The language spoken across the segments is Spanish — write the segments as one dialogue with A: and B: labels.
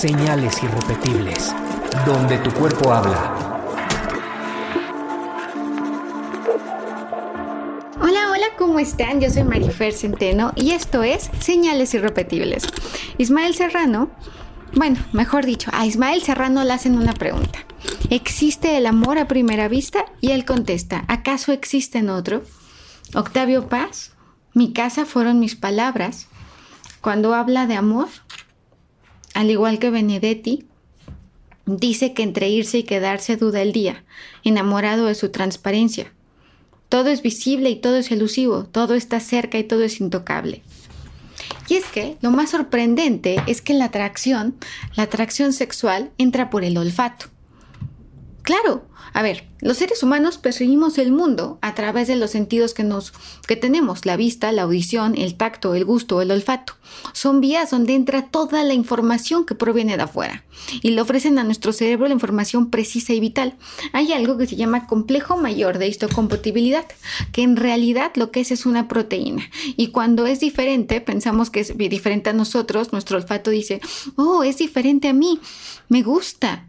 A: Señales irrepetibles, donde tu cuerpo habla.
B: Hola, hola, ¿cómo están? Yo soy Marifer Centeno y esto es Señales irrepetibles. Ismael Serrano, bueno, mejor dicho, a Ismael Serrano le hacen una pregunta. ¿Existe el amor a primera vista? Y él contesta, ¿acaso existe en otro? Octavio Paz, mi casa fueron mis palabras. Cuando habla de amor, al igual que Benedetti, dice que entre irse y quedarse duda el día, enamorado de su transparencia. Todo es visible y todo es elusivo, todo está cerca y todo es intocable. Y es que lo más sorprendente es que la atracción, la atracción sexual, entra por el olfato. Claro, a ver, los seres humanos percibimos el mundo a través de los sentidos que nos que tenemos, la vista, la audición, el tacto, el gusto, el olfato. Son vías donde entra toda la información que proviene de afuera y le ofrecen a nuestro cerebro la información precisa y vital. Hay algo que se llama complejo mayor de histocompatibilidad, que en realidad lo que es es una proteína. Y cuando es diferente, pensamos que es diferente a nosotros, nuestro olfato dice, "Oh, es diferente a mí. Me gusta."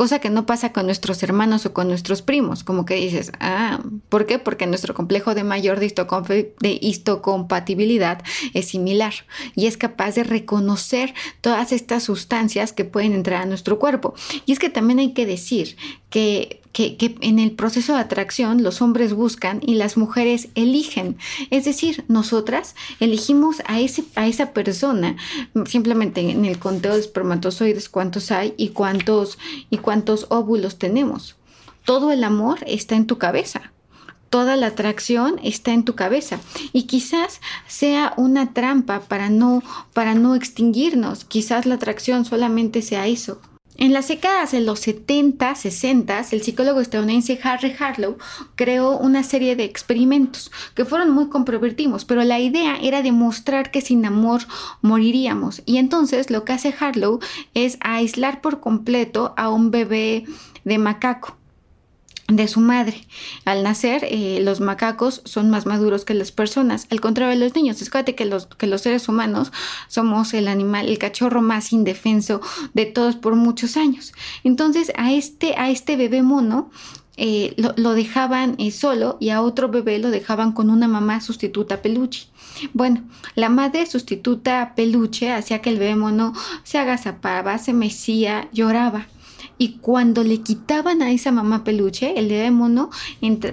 B: Cosa que no pasa con nuestros hermanos o con nuestros primos, como que dices, ah, ¿por qué? Porque nuestro complejo de mayor de, de histocompatibilidad es similar y es capaz de reconocer todas estas sustancias que pueden entrar a nuestro cuerpo. Y es que también hay que decir que que, en el proceso de atracción los hombres buscan y las mujeres eligen. Es decir, nosotras elegimos a, ese, a esa persona simplemente en el conteo de espermatozoides cuántos hay y cuántos, y cuántos óvulos tenemos. Todo el amor está en tu cabeza. Toda la atracción está en tu cabeza y quizás sea una trampa para no para no extinguirnos. Quizás la atracción solamente sea eso, en las décadas de los 70, 60, el psicólogo estadounidense Harry Harlow creó una serie de experimentos que fueron muy comprovertidos, pero la idea era demostrar que sin amor moriríamos. Y entonces lo que hace Harlow es aislar por completo a un bebé de macaco de su madre. Al nacer, eh, los macacos son más maduros que las personas, al contrario de los niños. Fíjate que los, que los seres humanos somos el animal, el cachorro más indefenso de todos por muchos años. Entonces, a este, a este bebé mono eh, lo, dejaban eh, solo y a otro bebé lo dejaban con una mamá sustituta peluche. Bueno, la madre sustituta peluche hacía que el bebé mono se agazapaba, se mecía, lloraba. Y cuando le quitaban a esa mamá peluche, el bebé mono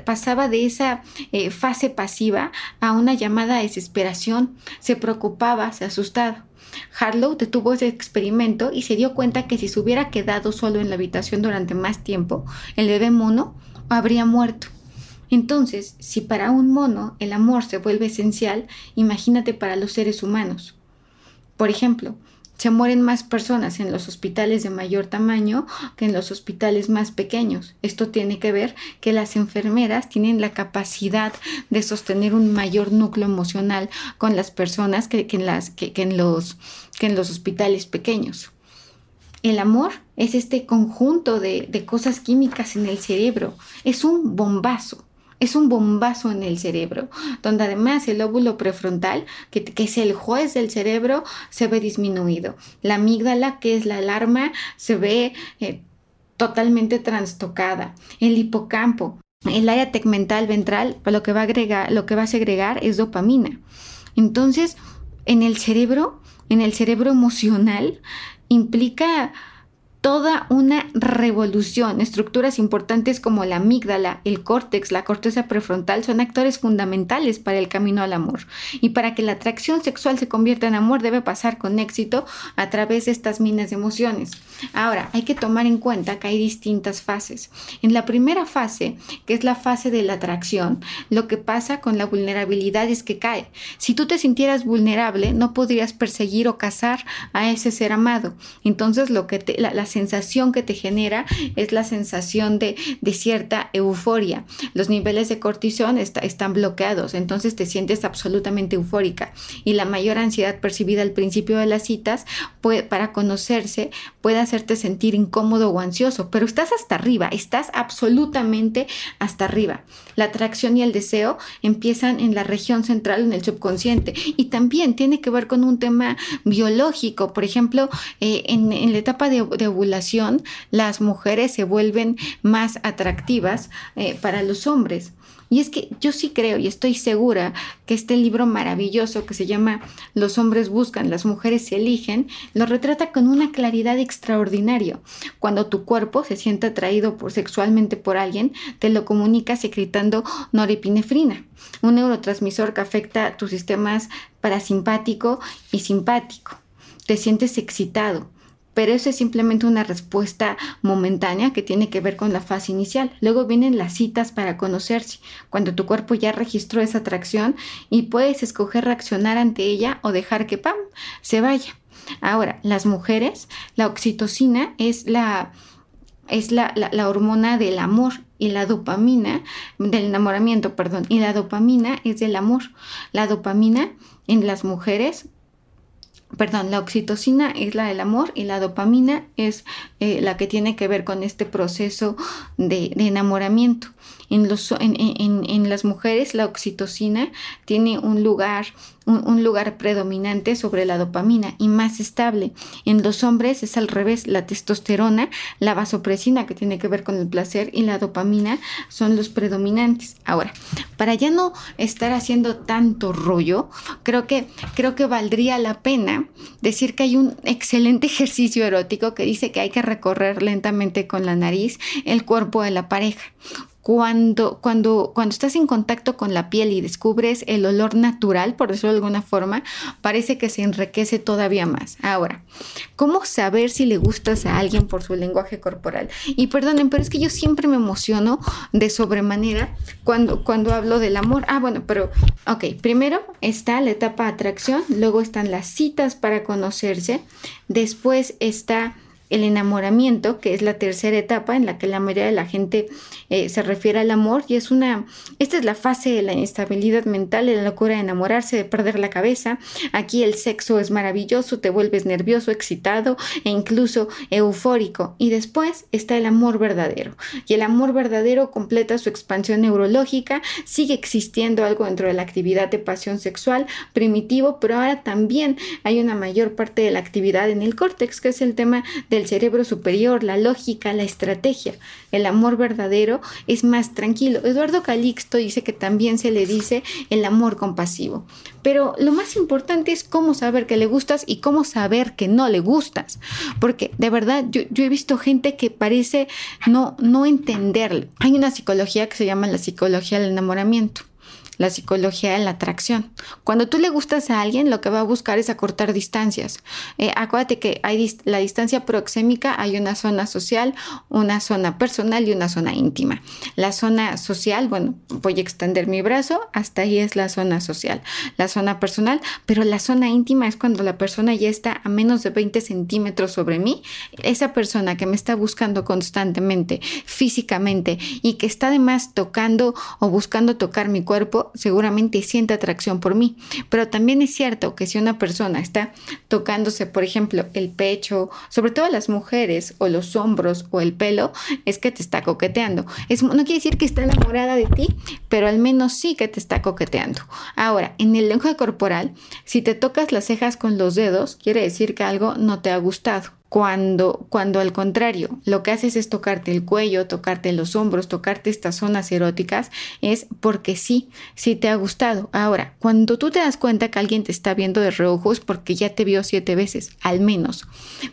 B: pasaba de esa eh, fase pasiva a una llamada desesperación, se preocupaba, se asustaba. Harlow detuvo ese experimento y se dio cuenta que si se hubiera quedado solo en la habitación durante más tiempo, el bebé mono habría muerto. Entonces, si para un mono el amor se vuelve esencial, imagínate para los seres humanos. Por ejemplo, se mueren más personas en los hospitales de mayor tamaño que en los hospitales más pequeños. Esto tiene que ver que las enfermeras tienen la capacidad de sostener un mayor núcleo emocional con las personas que, en, las, que, en los, que en los hospitales pequeños. El amor es este conjunto de, de cosas químicas en el cerebro. Es un bombazo es un bombazo en el cerebro, donde además el óvulo prefrontal, que, es el juez del cerebro, se ve disminuido. La amígdala, que es la alarma, se ve eh, totalmente trastocada. El hipocampo, el área tegmental ventral, lo que va a agregar, lo que va a segregar es dopamina. Entonces, en el cerebro, en el cerebro emocional, implica toda una revolución. Estructuras importantes como la amígdala, el córtex, la corteza prefrontal son actores fundamentales para el camino al amor. Y para que la atracción sexual se convierta en amor debe pasar con éxito a través de estas minas de emociones. Ahora, hay que tomar en cuenta que hay distintas fases. En la primera fase, que es la fase de la atracción, lo que pasa con la vulnerabilidad es que cae. Si tú te sintieras vulnerable, no podrías perseguir o cazar a ese ser amado. Entonces, lo que la, sensación que te genera es la sensación de, cierta euforia. Los niveles de cortisol están bloqueados, entonces te sientes absolutamente eufórica y la mayor ansiedad percibida al principio de las citas para conocerse puede hacerte sentir incómodo o ansioso, pero estás hasta arriba, estás absolutamente hasta arriba. La atracción y el deseo empiezan en la región central, en el subconsciente, y también tiene que ver con un tema biológico. Por ejemplo, eh, en, la etapa de, ovulación, las mujeres se vuelven más atractivas eh, para los hombres. Y es que yo sí creo y estoy segura que este libro maravilloso que se llama Los hombres buscan, las mujeres se eligen, lo retrata con una claridad extraordinaria. Cuando tu cuerpo se siente atraído por, sexualmente por alguien, te lo comunica secretando norepinefrina, un neurotransmisor que afecta tus sistemas parasimpático y simpático. Te sientes excitado, pero eso es simplemente una respuesta momentánea que tiene que ver con la fase inicial. Luego vienen las citas para conocerse, cuando tu cuerpo ya registró esa atracción y puedes escoger reaccionar ante ella o dejar que ¡pam! se vaya. Ahora, las mujeres, la oxitocina es la es la, la, hormona del amor y la dopamina, del enamoramiento, perdón, y la dopamina es del amor. La dopamina en las mujeres perdón, la oxitocina es la del amor y la dopamina es eh, la que tiene que ver con este proceso de, enamoramiento. En, las mujeres la oxitocina tiene un lugar un, lugar predominante sobre la dopamina y más estable. En los hombres es al revés, la testosterona, la vasopresina que tiene que ver con el placer y la dopamina son los predominantes. Ahora, para ya no estar haciendo tanto rollo, creo que creo que valdría la pena decir que hay un excelente ejercicio erótico que dice que hay que recorrer lentamente con la nariz el cuerpo de la pareja cuando, cuando, cuando estás en contacto con la piel y descubres el olor natural, por decirlo de alguna forma, parece que se enriquece todavía más. Ahora, ¿cómo saber si le gustas a alguien por su lenguaje corporal? Y perdonen, pero es que yo siempre me emociono de sobremanera cuando, cuando hablo del amor. Ah, bueno, pero, ok, primero está la etapa atracción, luego están las citas para conocerse, después está el enamoramiento, que es la tercera etapa en la que la mayoría de la gente eh, se refiere al amor y es una, esta es la fase de la instabilidad mental, de la locura de enamorarse, de perder la cabeza. Aquí el sexo es maravilloso, te vuelves nervioso, excitado e incluso eufórico. Y después está el amor verdadero. Y el amor verdadero completa su expansión neurológica, sigue existiendo algo dentro de la actividad de pasión sexual primitivo, pero ahora también hay una mayor parte de la actividad en el córtex, que es el tema de el cerebro superior, la lógica, la estrategia. El amor verdadero es más tranquilo. Eduardo Calixto dice que también se le dice el amor compasivo. Pero lo más importante es cómo saber que le gustas y cómo saber que no le gustas. Porque de verdad yo, he visto gente que parece no, no entenderlo. Hay una psicología que se llama la psicología del enamoramiento la psicología de la atracción. Cuando tú le gustas a alguien, lo que va a buscar es acortar distancias. Eh, acuérdate que hay la distancia proxémica, hay una zona social, una zona personal y una zona íntima. La zona social, bueno, voy a extender mi brazo, hasta ahí es la zona social. La zona personal, pero la zona íntima es cuando la persona ya está a menos de 20 centímetros sobre mí. Esa persona que me está buscando constantemente, físicamente, y que está además tocando o buscando tocar mi cuerpo, seguramente siente atracción por mí. Pero también es cierto que si una persona está tocándose, por ejemplo, el pecho, sobre todo las mujeres, o los hombros, o el pelo, es que te está coqueteando. Es, no quiere decir que está enamorada de ti, pero al menos sí que te está coqueteando. Ahora, en el lenguaje corporal, si te tocas las cejas con los dedos, quiere decir que algo no te ha gustado. Cuando, cuando al contrario, lo que haces es tocarte el cuello, tocarte los hombros, tocarte estas zonas eróticas, es porque sí, sí te ha gustado. Ahora, cuando tú te das cuenta que alguien te está viendo de reojo es porque ya te vio siete veces, al menos.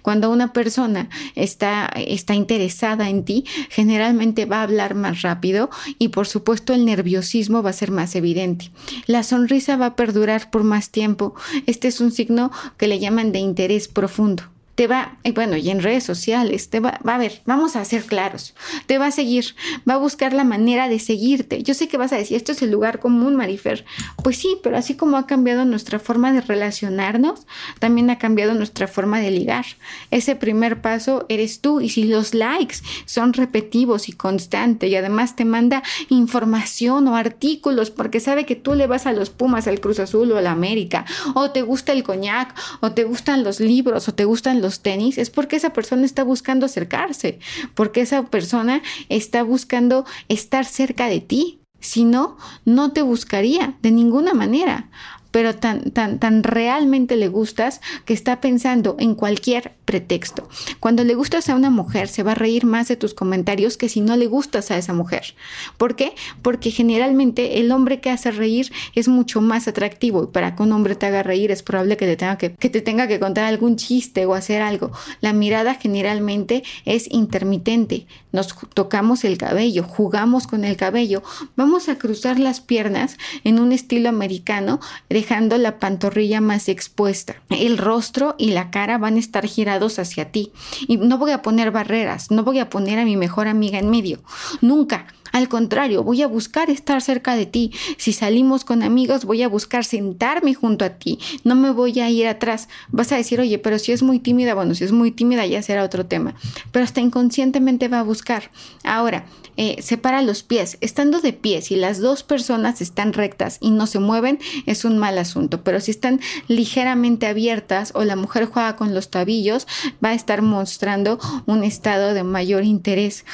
B: Cuando una persona está, está interesada en ti, generalmente va a hablar más rápido y por supuesto el nerviosismo va a ser más evidente. La sonrisa va a perdurar por más tiempo. Este es un signo que le llaman de interés profundo te va, bueno, y en redes sociales, te va, va a ver, vamos a ser claros, te va a seguir, va a buscar la manera de seguirte. Yo sé que vas a decir, esto es el lugar común, Marifer. Pues sí, pero así como ha cambiado nuestra forma de relacionarnos, también ha cambiado nuestra forma de ligar. Ese primer paso eres tú y si los likes son repetitivos y constantes y además te manda información o artículos porque sabe que tú le vas a los Pumas, al Cruz Azul o a la América, o te gusta el coñac, o te gustan los libros, o te gustan los tenis, es porque esa persona está buscando acercarse, porque esa persona está buscando estar cerca de ti. Si no, no te buscaría de ninguna manera pero tan, tan, tan realmente le gustas que está pensando en cualquier pretexto. Cuando le gustas a una mujer, se va a reír más de tus comentarios que si no le gustas a esa mujer. ¿Por qué? Porque generalmente el hombre que hace reír es mucho más atractivo y para que un hombre te haga reír es probable que te tenga que, que te tenga que contar algún chiste o hacer algo. La mirada generalmente es intermitente. Nos tocamos el cabello, jugamos con el cabello, vamos a cruzar las piernas en un estilo americano dejando la pantorrilla más expuesta. El rostro y la cara van a estar girados hacia ti. Y no voy a poner barreras, no voy a poner a mi mejor amiga en medio. Nunca. Al contrario, voy a buscar estar cerca de ti. Si salimos con amigos, voy a buscar sentarme junto a ti. No me voy a ir atrás. Vas a decir, oye, pero si es muy tímida, bueno, si es muy tímida ya será otro tema. Pero hasta inconscientemente va a buscar. Ahora, eh, separa los pies. Estando de pie, si las dos personas están rectas y no se mueven, es un mal asunto. Pero si están ligeramente abiertas o la mujer juega con los tabillos, va a estar mostrando un estado de mayor interés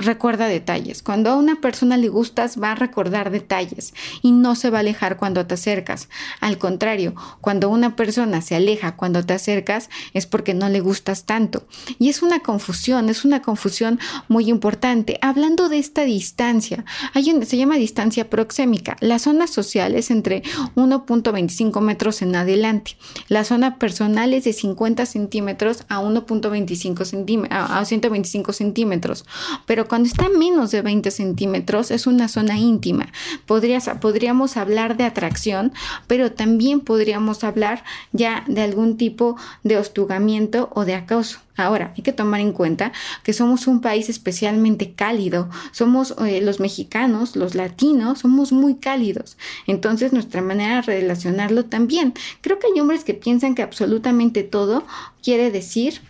B: recuerda detalles. Cuando a una persona le gustas, va a recordar detalles y no se va a alejar cuando te acercas. Al contrario, cuando una persona se aleja cuando te acercas, es porque no le gustas tanto. Y es una confusión, es una confusión muy importante. Hablando de esta distancia, hay un, se llama distancia proxémica. La zona social es entre 1.25 metros en adelante. La zona personal es de 50 centímetros a 1.25 centímetros, a 125 centímetros. Pero cuando está menos de 20 centímetros es una zona íntima. podríamos hablar de atracción, pero también podríamos hablar ya de algún tipo de hostigamiento o de acoso. Ahora, hay que tomar en cuenta que somos un país especialmente cálido. Somos eh, los mexicanos, los latinos, somos muy cálidos. Entonces, nuestra manera de relacionarlo también. Creo que hay hombres que piensan que absolutamente todo quiere decir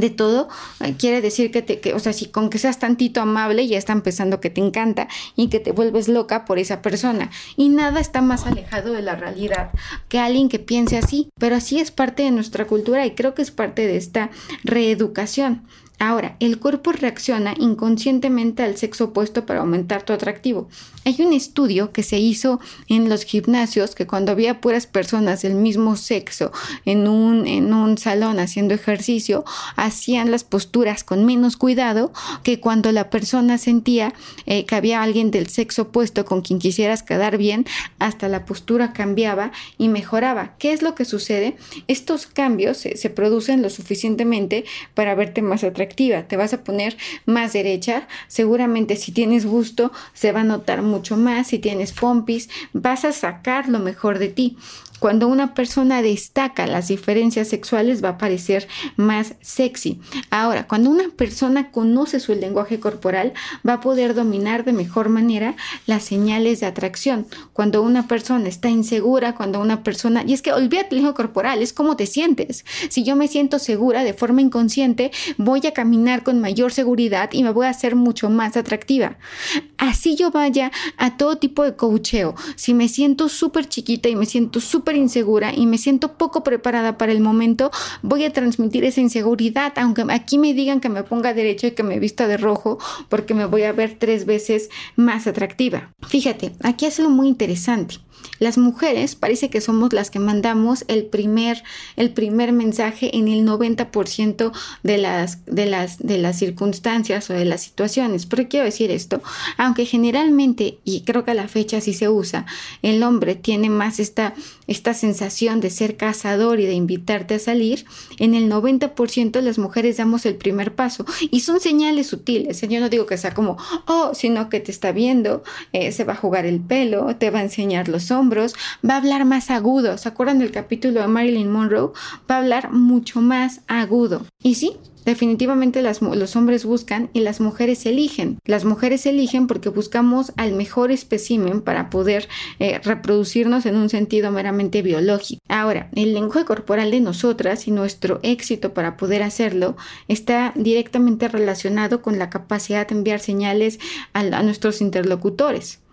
B: de todo, eh, quiere decir que te, que, o sea, si con que seas tantito amable ya está empezando que te encanta y que te vuelves loca por esa persona. Y nada está más alejado de la realidad que alguien que piense así, pero así es parte de nuestra cultura y creo que es parte de esta reeducación. Ahora, el cuerpo reacciona inconscientemente al sexo opuesto para aumentar tu atractivo. Hay un estudio que se hizo en los gimnasios que cuando había puras personas del mismo sexo en un, en un salón haciendo ejercicio, hacían las posturas con menos cuidado que cuando la persona sentía eh, que había alguien del sexo opuesto con quien quisieras quedar bien, hasta la postura cambiaba y mejoraba. ¿Qué es lo que sucede? Estos cambios se, se producen lo suficientemente para verte más atractivo te vas a poner más derecha, seguramente si tienes gusto se va a notar mucho más, si tienes pompis, vas a sacar lo mejor de ti. Cuando una persona destaca las diferencias sexuales va a parecer más sexy. Ahora, cuando una persona conoce su lenguaje corporal, va a poder dominar de mejor manera las señales de atracción. Cuando una persona está insegura, cuando una persona... Y es que olvídate el lenguaje corporal, es cómo te sientes. Si yo me siento segura de forma inconsciente, voy a caminar con mayor seguridad y me voy a hacer mucho más atractiva. Así yo vaya a todo tipo de coacheo. Si me siento súper chiquita y me siento súper insegura y me siento poco preparada para el momento, voy a transmitir esa inseguridad, aunque aquí me digan que me ponga derecho y que me vista de rojo, porque me voy a ver tres veces más atractiva. Fíjate, aquí es algo muy interesante. Las mujeres parece que somos las que mandamos el primer, el primer mensaje en el 90% de las, de, las, de las circunstancias o de las situaciones. ¿Por quiero decir esto? Aunque generalmente, y creo que a la fecha sí se usa, el hombre tiene más esta, esta sensación de ser cazador y de invitarte a salir, en el 90% las mujeres damos el primer paso. Y son señales sutiles. Yo no digo que sea como, oh, sino que te está viendo, eh, se va a jugar el pelo, te va a enseñar los hombros, va a hablar más agudo. ¿Se acuerdan del capítulo de Marilyn Monroe? Va a hablar mucho más agudo. Y sí, Definitivamente los hombres buscan y las mujeres eligen. Las mujeres eligen porque buscamos al mejor espécimen para poder eh, reproducirnos en un sentido meramente biológico. Ahora, el lenguaje corporal de nosotras y nuestro éxito para poder hacerlo está directamente relacionado con la capacidad de enviar señales a nuestros interlocutores.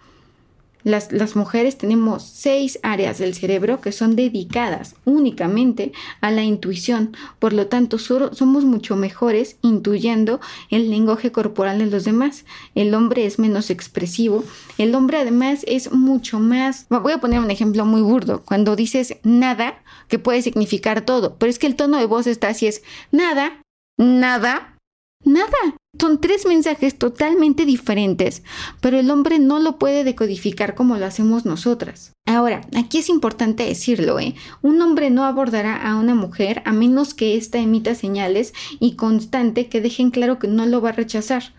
B: Las, mujeres tenemos seis áreas del cerebro que son dedicadas únicamente a la intuición. Por lo tanto, somos mucho mejores intuyendo el lenguaje corporal de los demás. El hombre es menos expresivo. El hombre además es mucho más... Voy a poner un ejemplo muy burdo. Cuando dices nada, que puede significar todo, pero es que el tono de voz está así es nada, nada, nada. Son tres mensajes totalmente diferentes, pero el hombre no lo puede decodificar como lo hacemos nosotras. Ahora, aquí es importante decirlo, ¿eh? Un hombre no abordará a una mujer a menos que ésta emita señales y constante que dejen claro que no lo va a rechazar.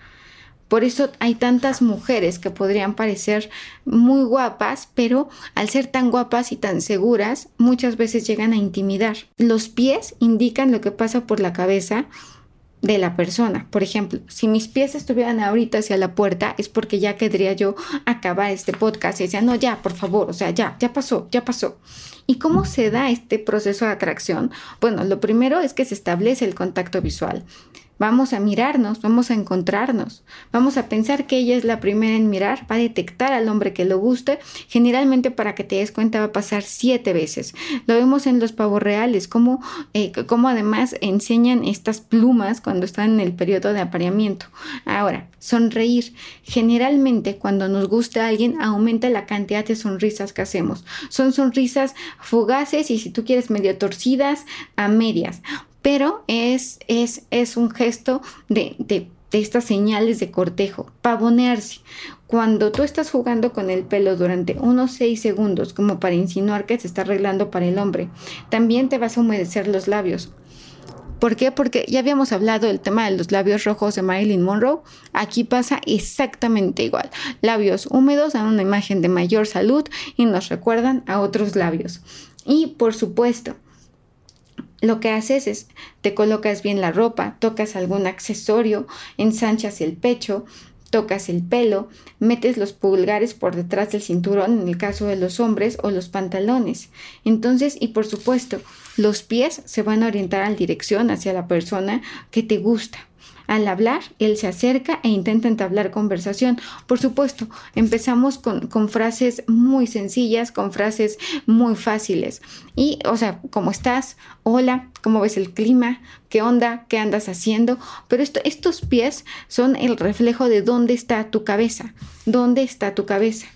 B: Por eso hay tantas mujeres que podrían parecer muy guapas, pero al ser tan guapas y tan seguras, muchas veces llegan a intimidar. Los pies indican lo que pasa por la cabeza de la persona. Por ejemplo, si mis pies estuvieran ahorita hacia la puerta, es porque ya querría yo acabar este podcast y decía, no, ya, por favor, o sea, ya, ya pasó, ya pasó. ¿Y cómo se da este proceso de atracción? Bueno, lo primero es que se establece el contacto visual. Vamos a mirarnos, vamos a encontrarnos, vamos a pensar que ella es la primera en mirar, va a detectar al hombre que lo guste, generalmente para que te des cuenta va a pasar siete veces. Lo vemos en los pavos reales, como, eh, como además enseñan estas plumas cuando están en el periodo de apareamiento. Ahora, sonreír. Generalmente cuando nos gusta alguien aumenta la cantidad de sonrisas que hacemos. Son sonrisas fugaces y si tú quieres medio torcidas a medias pero es, es, es un gesto de, de, estas señales de cortejo, pavonearse. Cuando tú estás jugando con el pelo durante unos 6 segundos como para insinuar que se está arreglando para el hombre, también te vas a humedecer los labios. ¿Por qué? Porque ya habíamos hablado del tema de los labios rojos de Marilyn Monroe. Aquí pasa exactamente igual. Labios húmedos dan una imagen de mayor salud y nos recuerdan a otros labios. Y por supuesto, lo que haces es te colocas bien la ropa, tocas algún accesorio, ensanchas el pecho, tocas el pelo, metes los pulgares por detrás del cinturón en el caso de los hombres o los pantalones. Entonces, y por supuesto, los pies se van a orientar a dirección hacia la persona que te gusta. Al hablar, él se acerca e intenta entablar conversación. Por supuesto, empezamos con, con, frases muy sencillas, con frases muy fáciles. Y, o sea, ¿cómo estás? Hola, ¿cómo ves el clima? ¿Qué onda? ¿Qué andas haciendo? Pero esto, estos pies son el reflejo de dónde está tu cabeza. ¿Dónde está tu cabeza?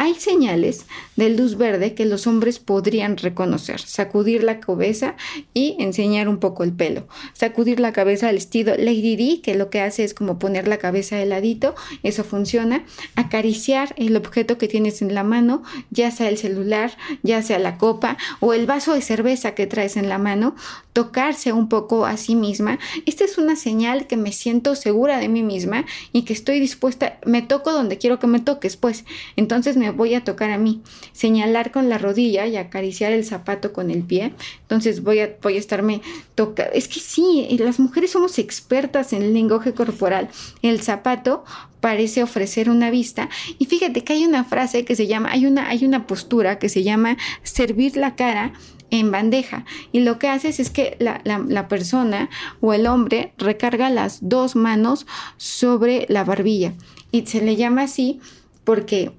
B: Hay señales de luz verde que los hombres podrían reconocer. Sacudir la cabeza y enseñar un poco el pelo. Sacudir la cabeza al estilo Lady D, que lo que hace es como poner la cabeza de ladito. Eso funciona. Acariciar el objeto que tienes en la mano, ya sea el celular, ya sea la copa o el vaso de cerveza que traes en la mano. Tocarse un poco a sí misma. Esta es una señal que me siento segura de mí misma y que estoy dispuesta. Me toco donde quiero que me toques, pues. Entonces me voy a tocar a mí, señalar con la rodilla y acariciar el zapato con el pie. Entonces voy a, voy a estarme tocando. Es que sí, las mujeres somos expertas en el lenguaje corporal. El zapato parece ofrecer una vista. Y fíjate que hay una frase que se llama, hay una, hay una postura que se llama servir la cara en bandeja y lo que haces es que la, la, persona o el hombre recarga las dos manos sobre la barbilla y se le llama así porque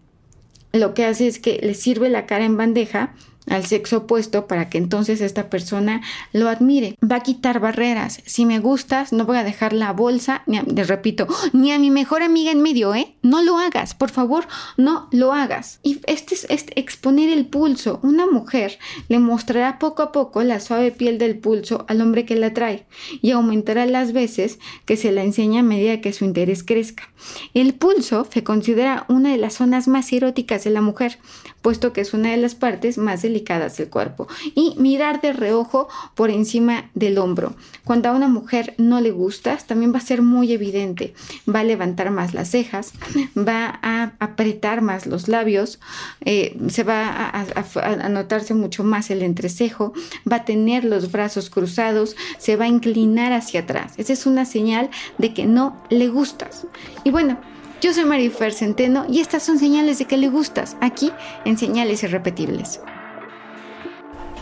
B: lo que hace es que le sirve la cara en bandeja al sexo opuesto para que entonces esta persona lo admire. Va a quitar barreras. Si me gustas, no voy a dejar la bolsa, ni repito, ni a mi mejor amiga en medio, ¿eh? No lo hagas, por favor, no lo hagas. Y este es, exponer el pulso. Una mujer le mostrará poco a poco la suave piel del pulso al hombre que la trae y aumentará las veces que se la enseña a medida que su interés crezca. El pulso se considera una de las zonas más eróticas de la mujer puesto que es una de las partes más delicadas del cuerpo. Y mirar de reojo por encima del hombro. Cuando a una mujer no le gustas, también va a ser muy evidente. Va a levantar más las cejas, va a apretar más los labios, eh, se va a, a notarse mucho más el entrecejo, va a tener los brazos cruzados, se va a inclinar hacia atrás. Esa es una señal de que no le gustas. Y bueno, yo soy Marifer Centeno y estas son señales de que le gustas, aquí en Señales Irrepetibles.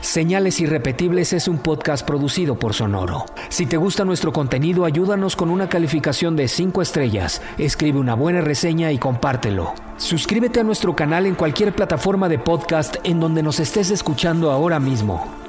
A: Señales Irrepetibles es un podcast producido por Sonoro. Si te gusta nuestro contenido, ayúdanos con una calificación de 5 estrellas, escribe una buena reseña y compártelo. Suscríbete a nuestro canal en cualquier plataforma de podcast en donde nos estés escuchando ahora mismo.